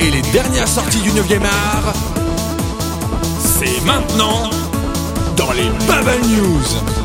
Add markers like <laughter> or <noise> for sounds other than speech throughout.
et les dernières sorties du 9e art, c'est maintenant dans les Bubble News.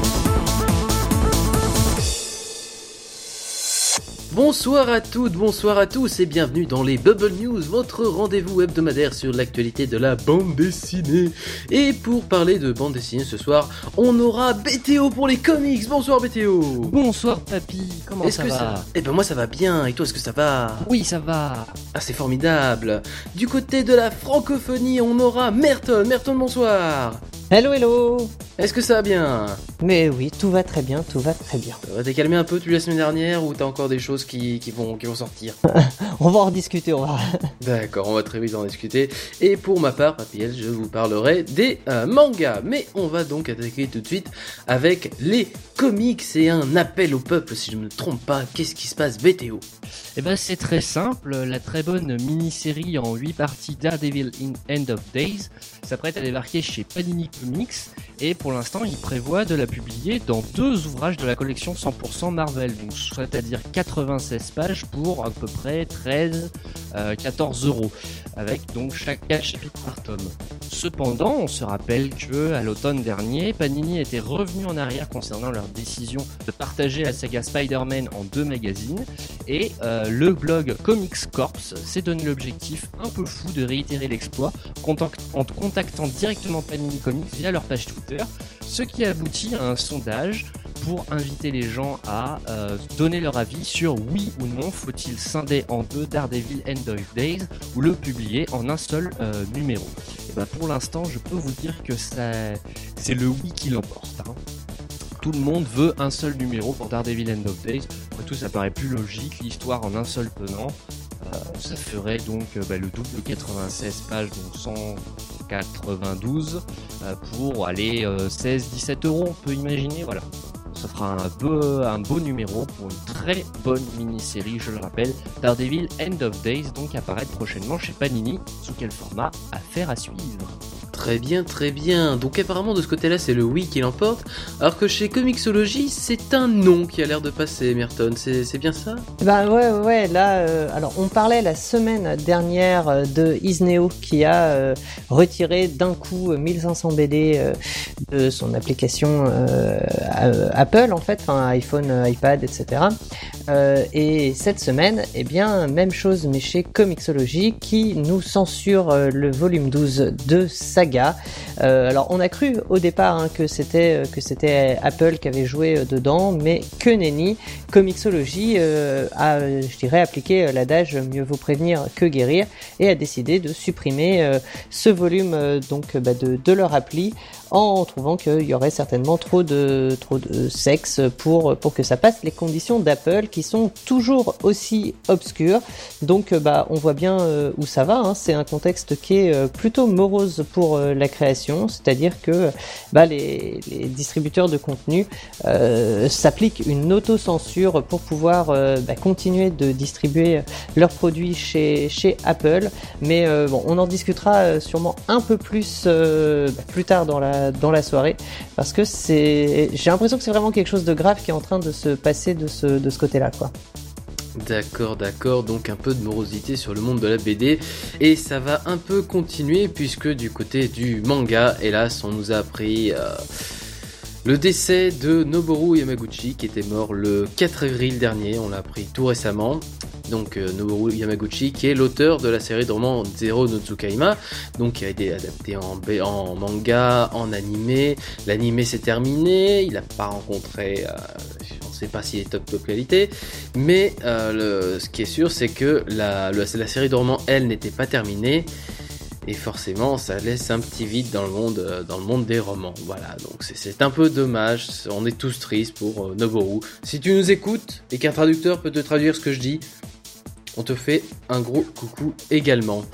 Bonsoir à toutes, bonsoir à tous et bienvenue dans les Bubble News, votre rendez-vous hebdomadaire sur l'actualité de la bande dessinée. Et pour parler de bande dessinée ce soir, on aura BTO pour les comics. Bonsoir BTO. Bonsoir papy, comment ça va Eh ben moi ça va bien, et toi est-ce que ça va? Oui ça va. Ah c'est formidable. Du côté de la francophonie, on aura Merton. Merton bonsoir. Hello, hello Est-ce que ça va bien? Mais oui, tout va très bien, tout va très bien. T'es calmé un peu depuis la semaine dernière ou t'as encore des choses qui, vont, qui vont sortir? <laughs> On va en discuter, on va. <laughs> D'accord, on va très vite en discuter. Et pour ma part, Papiel, je vous parlerai des euh, mangas. Mais on va donc attaquer tout de suite avec les comics et un appel au peuple, si je ne me trompe pas. Qu'est-ce qui se passe, BTO Eh ben c'est très simple, la très bonne mini-série en 8 parties Daredevil in End of Days s'apprête à débarquer chez Panini Comics et pour l'instant il prévoit de la publier dans deux ouvrages de la collection 100% Marvel, donc c'est-à-dire 96 pages pour à peu près 13 14 euh, euros, avec donc chaque chapitre par tome. Cependant, on se rappelle que à l'automne dernier, Panini était revenu en arrière concernant leur décision de partager la saga Spider-Man en deux magazines. Et euh, le blog Comics Corps s'est donné l'objectif un peu fou de réitérer l'exploit en contactant directement Panini Comics via leur page Twitter, ce qui aboutit à un sondage pour inviter les gens à euh, donner leur avis sur oui ou non faut-il scinder en deux Daredevil End of Days ou le publier en un seul euh, numéro. Et ben pour l'instant, je peux vous dire que c'est le oui qui l'emporte. Hein. Tout le monde veut un seul numéro pour Daredevil End of Days. Après tout, ça paraît plus logique, l'histoire en un seul tenant. Euh, ça ferait donc bah, le double de 96 pages, donc 192 pour aller 16-17 euros, on peut imaginer. Voilà. Ça fera un beau, un beau numéro pour une très bonne mini-série, je le rappelle. Daredevil End of Days, donc apparaître prochainement chez Panini. Sous quel format? Affaire à suivre. Très bien, très bien. Donc apparemment de ce côté-là, c'est le oui qui l'emporte, alors que chez Comixology, c'est un non qui a l'air de passer, Merton. C'est bien ça? Bah ouais, ouais. Là, euh, alors on parlait la semaine dernière euh, de Isneo qui a euh, retiré d'un coup 1500 BD de son application Apple, en fait, enfin iPhone, iPad, etc. et cette semaine, eh bien, même chose, mais chez Comixology qui nous censure le volume 12 de Saga Yeah. Euh, alors on a cru au départ hein, que c'était euh, que c'était Apple qui avait joué euh, dedans, mais que nenni. Comixology a, je dirais, appliqué l'adage mieux vaut prévenir que guérir et a décidé de supprimer ce volume donc bah, de, de leur appli en trouvant qu'il y aurait certainement trop de, trop de sexe pour, pour que ça passe les conditions d'Apple qui sont toujours aussi obscures. Donc bah, on voit bien euh, où ça va, hein. c'est un contexte qui est euh, plutôt morose pour euh, la création, c'est-à-dire que bah, les, distributeurs de contenu s'appliquent une autocensure pour pouvoir bah, continuer de distribuer leurs produits chez, Apple. Mais bon, on en discutera sûrement un peu plus bah, plus tard dans la soirée parce que j'ai l'impression que c'est vraiment quelque chose de grave qui est en train de se passer de ce, côté-là. D'accord, d'accord, donc un peu de morosité sur le monde de la BD et ça va un peu continuer puisque du côté du manga, hélas, on nous a appris euh, le décès de Noboru Yamaguchi qui était mort le 4 avril dernier, on l'a appris tout récemment. Donc euh, Noboru Yamaguchi, qui est l'auteur de la série de romans Zero no Tsukaima, donc qui a été adapté en, en manga, en animé. L'animé s'est terminé, il n'a pas rencontré, euh, sait pas est top top qualité, mais euh, ce qui est sûr, c'est que la, série de romans, elle, n'était pas terminée. Et forcément, ça laisse un petit vide dans le monde, dans le monde des romans. Voilà, donc c'est un peu dommage. On est tous tristes pour Noboru. Si tu nous écoutes et qu'un traducteur peut te traduire ce que je dis, on te fait un gros coucou également.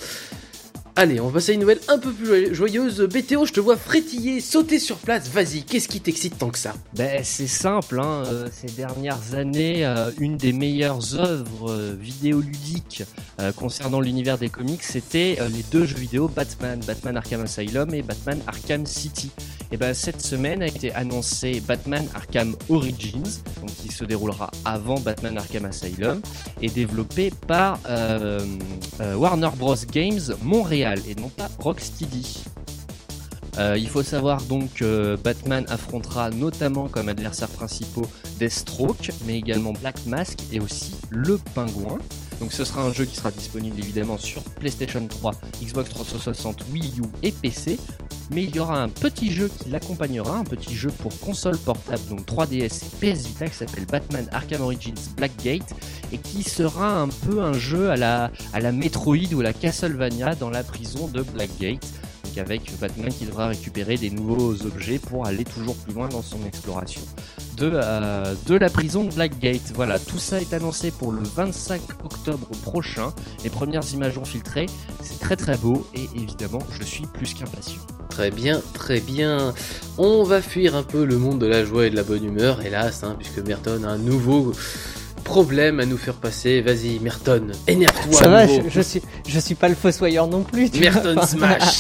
Allez, on va passer à une nouvelle un peu plus joyeuse. BTO, je te vois frétiller, sauter sur place. Vas-y, qu'est-ce qui t'excite tant que ça Ben, c'est simple, hein. Euh, ces dernières années, euh, une des meilleures œuvres euh, vidéoludiques concernant l'univers des comics, c'était les deux jeux vidéo Batman, Batman Arkham Asylum et Batman Arkham City. Et ben, cette semaine a été annoncé Batman Arkham Origins, qui se déroulera avant Batman Arkham Asylum, et développé par Warner Bros Games Montréal et non pas Rocksteady. Euh, il faut savoir donc que Batman affrontera notamment comme adversaires principaux Deathstroke, mais également Black Mask et aussi le Pingouin. Donc ce sera un jeu qui sera disponible évidemment sur PlayStation 3, Xbox 360, Wii U et PC. Mais il y aura un petit jeu qui l'accompagnera, un petit jeu pour console portable, donc 3DS et PS Vita qui s'appelle Batman Arkham Origins Blackgate et qui sera un peu un jeu à la, à la Metroid ou à la Castlevania dans la prison de Blackgate avec Batman qui devra récupérer des nouveaux objets pour aller toujours plus loin dans son exploration de, de la prison de Blackgate. Voilà, tout ça est annoncé pour le 25 octobre prochain. Les premières images ont filtré, c'est très très beau et évidemment je suis plus qu'impatient. Très bien, très bien. On va fuir un peu le monde de la joie et de la bonne humeur, hélas, hein, puisque Merton a un nouveau problème à nous faire passer. Vas-y, Merton, énerve-toi. Ça va, je, suis, je suis pas le fossoyeur non plus. Merton Smash.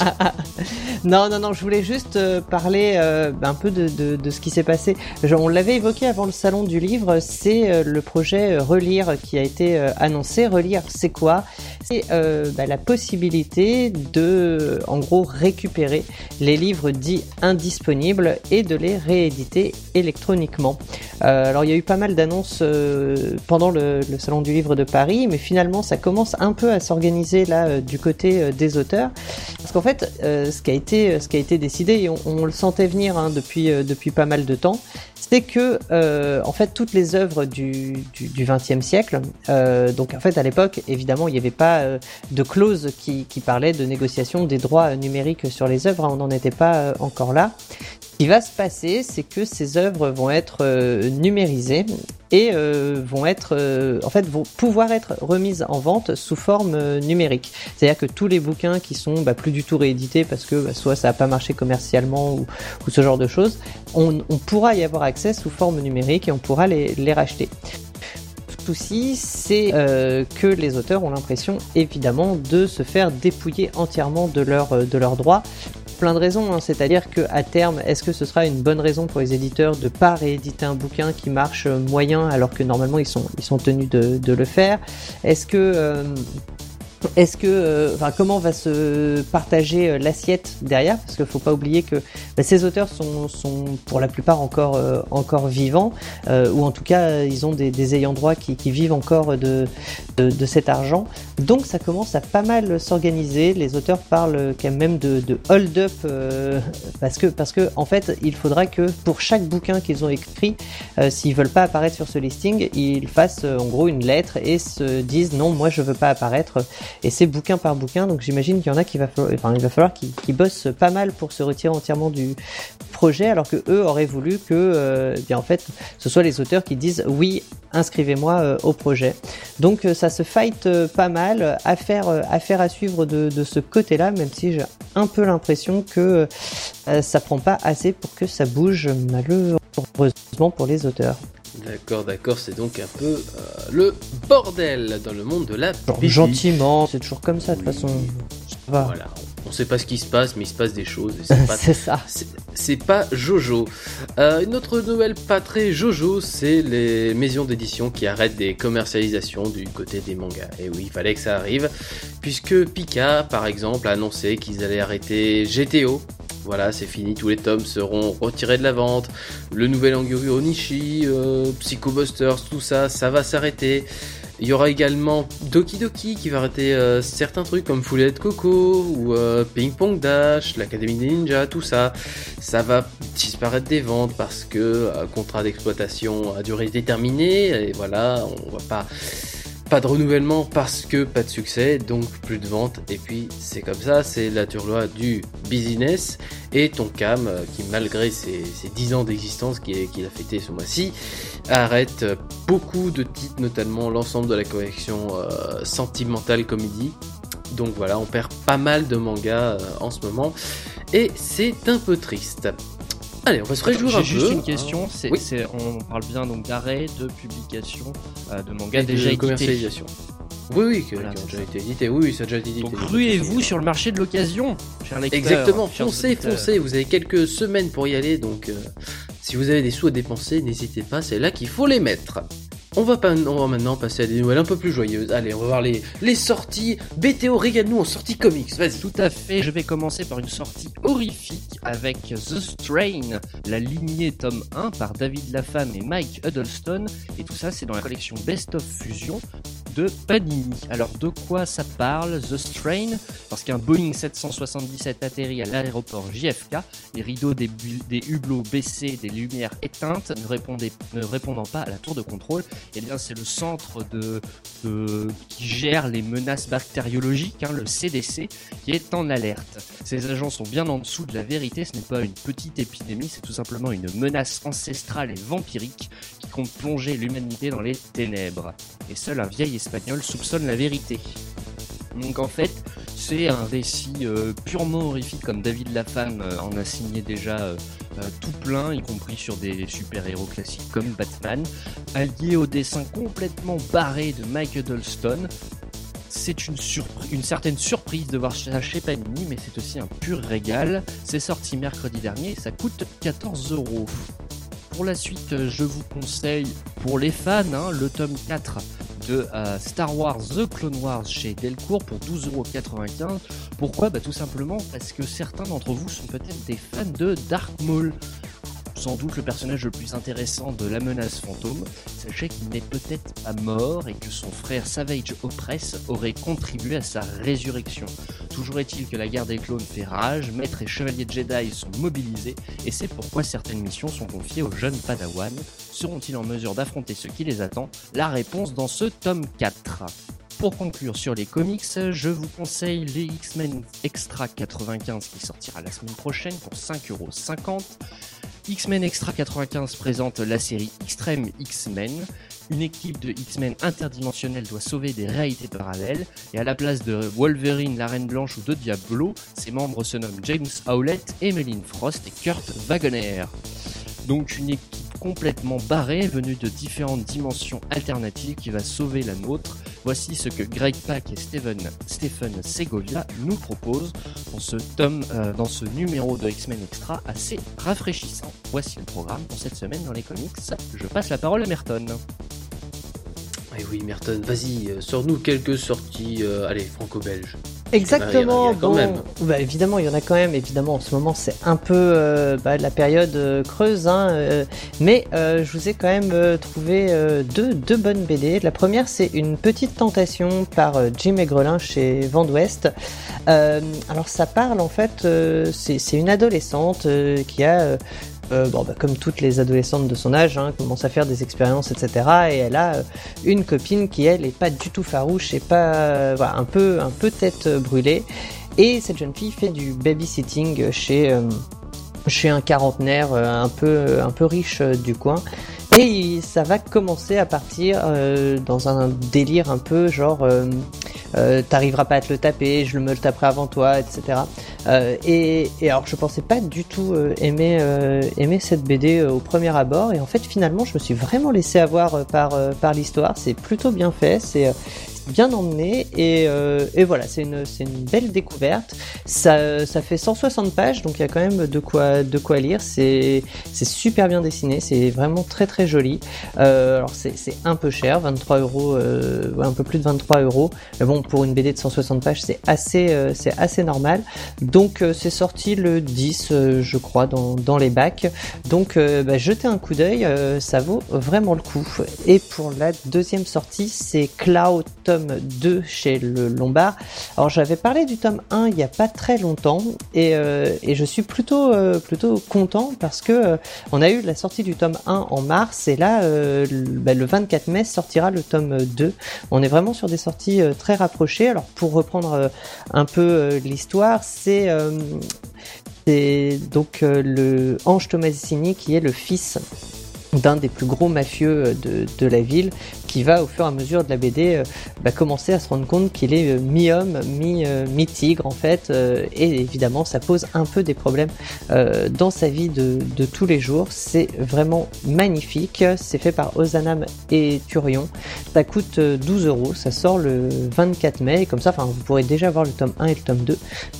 <laughs> non, non, non, je voulais juste euh, parler euh, un peu de, de, de ce qui s'est passé. on l'avait évoqué avant le salon du livre, c'est euh, le projet Relire qui a été annoncé. Relire, c'est quoi? C'est bah, la possibilité de, en gros, récupérer les livres dits indisponibles et de les rééditer électroniquement. alors, il y a eu pas mal d'annonces pendant le, salon du livre de Paris, mais finalement ça commence un peu à s'organiser là euh, du côté euh, des auteurs, parce qu'en fait euh, ce qui a été ce qui a été décidé et on, le sentait venir hein, depuis depuis pas mal de temps, c'est que en fait toutes les œuvres du du XXe siècle, donc en fait à l'époque évidemment il n'y avait pas de clause qui, parlait de négociation des droits numériques sur les œuvres, hein, on n'en était pas encore là. Qui va se passer, c'est que ces œuvres vont être euh, numérisées et euh, vont être, euh, en fait, vont pouvoir être remises en vente sous forme numérique. C'est-à-dire que tous les bouquins qui sont bah, plus du tout réédités parce que bah, soit ça n'a pas marché commercialement ou, ce genre de choses, on, pourra y avoir accès sous forme numérique et on pourra les, les racheter souci, c'est que les auteurs ont l'impression évidemment de se faire dépouiller entièrement de, leur, de leurs droits plein de raisons. Hein. C'est-à-dire que à terme, est-ce que ce sera une bonne raison pour les éditeurs de pas rééditer un bouquin qui marche moyen alors que normalement ils sont ils sont tenus de, de le faire? Est-ce que euh, est-ce que, euh, enfin, comment va se partager euh, l'assiette derrière? Parce qu'il faut pas oublier que bah, ces auteurs sont, sont, pour la plupart encore, euh, encore vivants, ou en tout cas, ils ont des, ayants droit qui, qui, vivent encore de, de, cet argent. Donc, ça commence à pas mal s'organiser. Les auteurs parlent quand même de, de hold-up parce que, parce que, en fait, il faudra que pour chaque bouquin qu'ils ont écrit, s'ils veulent pas apparaître sur ce listing, ils fassent en gros une lettre et se disent non, moi je veux pas apparaître et c'est bouquin par bouquin, donc j'imagine qu'il y en a qui va falloir, enfin, qu'ils bossent pas mal pour se retirer entièrement du projet, alors que eux auraient voulu que, euh, bien en fait, ce soit les auteurs qui disent oui, inscrivez-moi euh, au projet. Donc euh, ça se fight pas mal, affaire, affaire à suivre de ce côté-là, même si j'ai un peu l'impression que ça prend pas assez pour que ça bouge malheureusement pour les auteurs. D'accord, d'accord, c'est donc un peu euh, le bordel dans le monde de la. Gentiment, c'est toujours comme ça de toute façon. Voilà, on sait pas ce qui se passe, mais il se passe des choses. <laughs> C'est ça. C'est pas Jojo. Euh, une autre nouvelle pas très Jojo, c'est les maisons d'édition qui arrêtent des commercialisations du côté des mangas. Et oui, il fallait que ça arrive, puisque Pika, par exemple, a annoncé qu'ils allaient arrêter GTO, voilà, c'est fini, tous les tomes seront retirés de la vente. Le nouvel Anguru Onishi, euh, Psycho Busters, tout ça, ça va s'arrêter. Il y aura également Doki Doki qui va arrêter euh, certains trucs comme Full Coco ou euh, Ping Pong Dash, l'Académie des Ninjas, tout ça. Ça va disparaître des ventes parce que euh, contrat d'exploitation à durée déterminée et voilà, on va pas pas de renouvellement parce que pas de succès, donc plus de ventes. Et puis c'est comme ça, c'est la turloi du business. Et Tonkam, euh, qui malgré ses, 10 ans d'existence qu'il a fêté ce mois-ci, arrête beaucoup de titres, notamment l'ensemble de la collection euh, Sentimental Comedy. Donc voilà, on perd pas mal de mangas en ce moment. Et c'est un peu triste. Allez, on va se réjouir un peu. J'ai juste une question. C'est, on parle bien donc d'arrêt de publication de mangas déjà de commercialisation. Oui, oui, qui, ont déjà été édités. Oui, oui, ça a déjà été édité. Donc ruez-vous sur le marché de l'occasion, cher lecteur. Exactement, foncez, foncez. Vous avez quelques semaines pour y aller, donc euh, si vous avez des sous à dépenser, n'hésitez pas, c'est là qu'il faut les mettre. On va, maintenant passer à des nouvelles un peu plus joyeuses. Allez, on va voir les, sorties. BTO, régale-nous en sortie comics, vas-y. Tout à fait, je vais commencer par une sortie horrifique avec The Strain, la lignée tome 1 par David Lafame et Mike Huddleston. Et tout ça, c'est dans la collection Best of Fusion de Panini. Alors de quoi ça parle The Strain? Parce qu'un Boeing 777 atterrit à l'aéroport JFK, les rideaux des, hublots baissés, des lumières éteintes, ne, ne répondant pas à la tour de contrôle. Et eh bien c'est le centre de, qui gère les menaces bactériologiques, hein, le CDC, qui est en alerte. Ces agents sont bien en dessous de la vérité, ce n'est pas une petite épidémie, c'est tout simplement une menace ancestrale et vampirique qui compte plonger l'humanité dans les ténèbres. Et seul un vieil espagnol soupçonne la vérité. Donc en fait, c'est un récit euh, purement horrifique comme David Lafame euh, en a signé déjà euh, tout plein, y compris sur des super-héros classiques comme Batman, allié au dessin complètement barré de Mike Huddleston. C'est une, certaine surprise de voir ça chez Panini, mais c'est aussi un pur régal. C'est sorti mercredi dernier ça coûte 14 euros. Pour la suite, je vous conseille, pour les fans, hein, le tome 4 de euh, Star Wars The Clone Wars chez Delcourt pour 12,95€. Pourquoi? Bah, Tout simplement parce que certains d'entre vous sont peut-être des fans de Dark Maul sans doute le personnage le plus intéressant de la menace fantôme, sachez qu'il n'est peut-être pas mort et que son frère Savage Opress aurait contribué à sa résurrection. Toujours est-il que la guerre des clones fait rage, maîtres et chevaliers Jedi sont mobilisés, et c'est pourquoi certaines missions sont confiées aux jeunes Padawan. Seront-ils en mesure d'affronter ce qui les attend? La réponse dans ce tome 4. Pour conclure sur les comics, je vous conseille les X-Men Extra 95 qui sortira la semaine prochaine pour 5,50€. X-Men Extra 95 présente la série Extreme X-Men. Une équipe de X-Men interdimensionnels doit sauver des réalités parallèles et à la place de Wolverine, la Reine Blanche ou de Diablo, ses membres se nomment James Howlett, Emmeline Frost et Kurt Wagoner. Donc une équipe complètement barrée venue de différentes dimensions alternatives qui va sauver la nôtre Voici ce que Greg Pak et Stephen, Stephen Segovia nous proposent dans ce tome, euh, dans ce numéro de X-Men Extra assez rafraîchissant. Voici le programme pour cette semaine dans les comics. Je passe la parole à Merton. Eh oui, Merton, vas-y, euh, sors-nous quelques sorties, euh, allez, franco-belges. Exactement. quand même. Bah, évidemment, il y en a quand même. Évidemment, en ce moment, c'est un peu euh, bah, la période euh, creuse, hein, euh, mais je vous ai quand même trouvé deux, deux bonnes BD. La première, c'est une petite tentation par Jim Aigrelin chez Vent d'Ouest. alors, ça parle en fait, c'est une adolescente qui a euh, bah, comme toutes les adolescentes de son âge, hein, commence à faire des expériences, etc. Et elle a euh, une copine qui, elle, est pas du tout farouche et pas, euh, voilà, un peu, tête brûlée. Et cette jeune fille fait du babysitting chez, un quarantenaire un peu, riche du coin. Et ça va commencer à partir dans un délire un peu genre t'arriveras pas à te le taper, je me le taperai avant toi, etc. Euh, et, et, alors je pensais pas du tout euh, aimer, aimer cette BD au premier abord, et en fait finalement je me suis vraiment laissé avoir par, par l'histoire, c'est plutôt bien fait, c'est bien emmené et, euh, et voilà, c'est une, une, belle découverte. Ça, ça fait 160 pages, donc il y a quand même de quoi, de quoi lire. C'est super bien dessiné, c'est vraiment très très joli. Euh, alors c'est un peu cher, 23 euros, euh, un peu plus de 23 euros. Mais bon, pour une BD de 160 pages, c'est assez, c'est assez normal. Donc c'est sorti le 10, euh, je crois, dans, dans les bacs. Donc bah, jetez un coup d'œil, ça vaut vraiment le coup. Et pour la deuxième sortie, c'est Cloud 2 chez le Lombard. Alors j'avais parlé du tome 1 il n'y a pas très longtemps et, euh, je suis plutôt, euh, plutôt content parce que euh, on a eu la sortie du tome 1 en mars et là le, bah, le 24 mai sortira le tome 2. On est vraiment sur des sorties très rapprochées. Alors pour reprendre un peu l'histoire, c'est c'est donc le Ange Tomasini qui est le fils d'un des plus gros mafieux de, de, la ville qui va au fur et à mesure de la BD euh, bah, commencer à se rendre compte qu'il est euh, mi-homme, euh, mi-tigre en fait et évidemment ça pose un peu des problèmes dans sa vie de, de tous les jours. C'est vraiment magnifique, c'est fait par Ozanam et Turion. Ça coûte 12 euros, ça sort le 24 mai et comme ça enfin, vous pourrez déjà voir le tome 1 et le tome 2.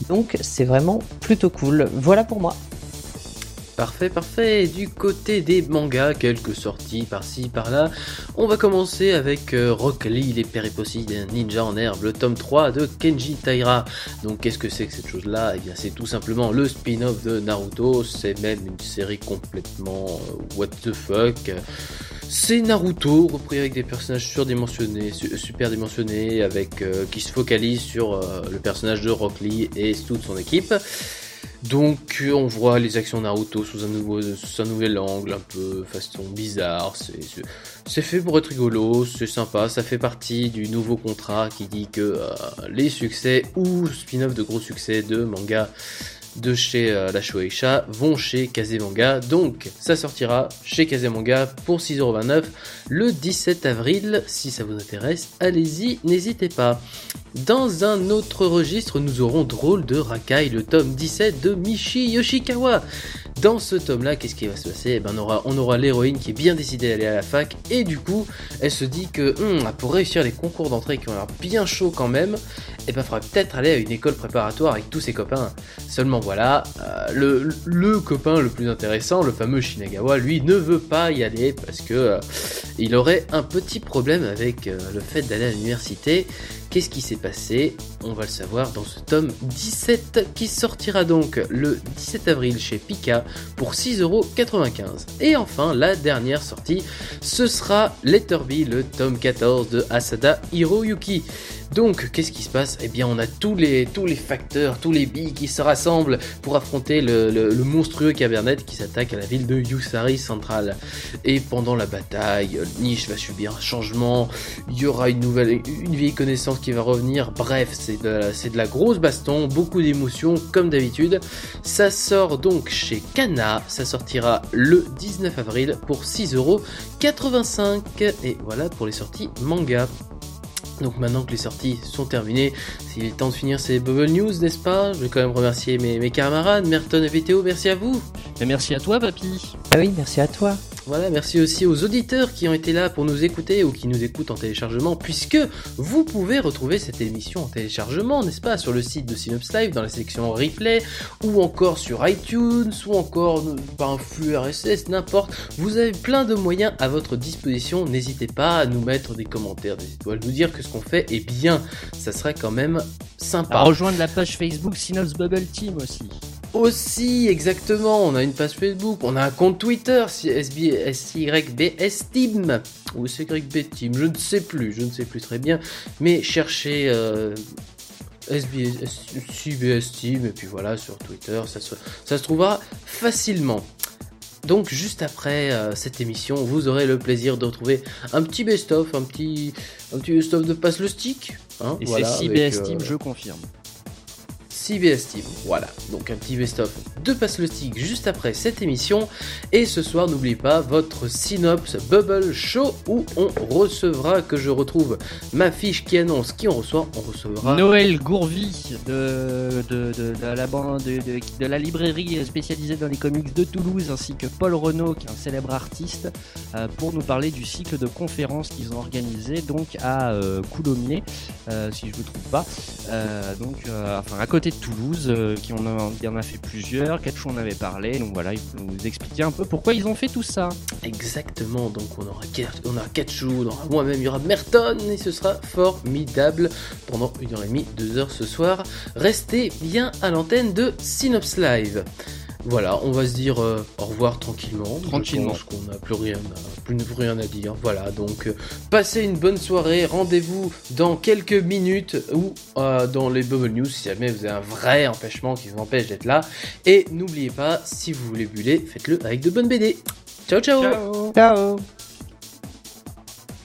Donc c'est vraiment plutôt cool. Voilà pour moi. Parfait, parfait. Du côté des mangas, quelques sorties par-ci, par-là. On va commencer avec euh, Rock Lee, les péripossies d'un ninja en herbe, le tome 3 de Kenji Taira. Donc qu'est-ce que c'est que cette chose-là? Eh bien c'est tout simplement le spin-off de Naruto. C'est même une série complètement euh, what the fuck. C'est Naruto repris avec des personnages surdimensionnés, super dimensionnés, avec euh, qui se focalise sur le personnage de Rock Lee et toute son équipe. Donc on voit les actions Naruto sous un, nouveau, sous un nouvel angle, un peu façon bizarre. C'est fait pour être rigolo, c'est sympa. Ça fait partie du nouveau contrat qui dit que euh, les succès ou spin-off de gros succès de manga de chez euh, la Shueisha vont chez Kazemanga. Donc ça sortira chez Kazemanga pour 6,29€ le 17 avril. Si ça vous intéresse, allez-y, n'hésitez pas. Dans un autre registre, nous aurons Drôle de Rakai, le tome 17 de Michi Yoshikawa. Dans ce tome-là, qu'est-ce qui va se passer? Eh ben, On aura, l'héroïne qui est bien décidée d'aller à la fac et du coup, elle se dit que hum, pour réussir les concours d'entrée qui ont l'air bien chauds quand même, eh ben, faudrait peut-être aller à une école préparatoire avec tous ses copains. Seulement voilà, euh, le, copain le plus intéressant, le fameux Shinagawa, lui ne veut pas y aller parce que euh, il aurait un petit problème avec euh, le fait d'aller à l'université Qu'est-ce qui s'est passé On va le savoir dans ce tome 17 qui sortira donc le 17 avril chez Pika pour 6,95€. Et enfin, la dernière sortie, ce sera Letterby, le tome 14 de Asada Hiroyuki. Donc, qu'est-ce qui se passe? Eh bien, on a tous les, facteurs, tous les billes qui se rassemblent pour affronter le, monstrueux Cabernet qui s'attaque à la ville de Yusari Central. Et pendant la bataille, Niche va subir un changement, il y aura une nouvelle, une vieille connaissance qui va revenir. Bref, c'est de, de la grosse baston, beaucoup d'émotions comme d'habitude. Ça sort donc chez Kana, ça sortira le 19 avril pour 6,85€. Et voilà pour les sorties manga. Donc maintenant que les sorties sont terminées, il est temps de finir ces Bubble News, n'est-ce pas? Je vais quand même remercier mes, mes camarades, Merton et VTO, merci à vous. Et merci à toi, papy. Ah oui, merci à toi. Voilà, merci aussi aux auditeurs qui ont été là pour nous écouter ou qui nous écoutent en téléchargement, puisque vous pouvez retrouver cette émission en téléchargement, n'est-ce pas, sur le site de Synops Live, dans la section replay, ou encore sur iTunes, ou encore par un flux RSS, n'importe. Vous avez plein de moyens à votre disposition. N'hésitez pas à nous mettre des commentaires, des étoiles, nous dire que ce qu'on fait est bien. Ça serait quand même sympa. Rejoindre la page Facebook Synops Bubble Team aussi aussi, exactement. On a une page Facebook, on a un compte Twitter, SYBSTeam, ou SYBTeam, je ne sais plus, je ne sais plus très bien. Mais cherchez euh, SBS, Team, et puis voilà, sur Twitter, ça se, ça se trouvera facilement. Donc juste après euh, cette émission, vous aurez le plaisir de retrouver un petit best-of, un petit, un petit best-of de Passe le Stick. Hein, et c'est CBS Team, je confirme. CBS Team. Voilà, donc un petit best-of de Passe le Stick juste après cette émission. Et ce soir, n'oubliez pas votre Synops Bubble Show où on recevra, que je retrouve ma fiche qui annonce qui on reçoit. On recevra Noël Gourvi de, de, la bande de, de, la librairie spécialisée dans les comics de Toulouse, ainsi que Paul Renault, qui est un célèbre artiste, euh, pour nous parler du cycle de conférences qu'ils ont organisé donc à euh, Coulommiers, euh, si je ne me trompe pas. donc, enfin, à côté Toulouse, euh, qui en a, en a fait plusieurs. Ketchou en avait parlé, donc voilà, il faut nous expliquer un peu pourquoi ils ont fait tout ça. Exactement, donc on aura, on on aura moi-même, il y aura Merton, et ce sera formidable pendant une heure et demie, deux heures ce soir. Restez bien à l'antenne de Synops Live. Voilà, on va se dire euh, au revoir tranquillement. Tranquillement. Je pense qu'on n'a plus rien, plus, rien à dire. Voilà, donc euh, passez une bonne soirée. Rendez-vous dans quelques minutes ou euh, dans les Bubble News si jamais vous avez un vrai empêchement qui vous empêche d'être là. Et n'oubliez pas, si vous voulez buller, faites-le avec de bonnes BD. ciao. Ciao. ciao.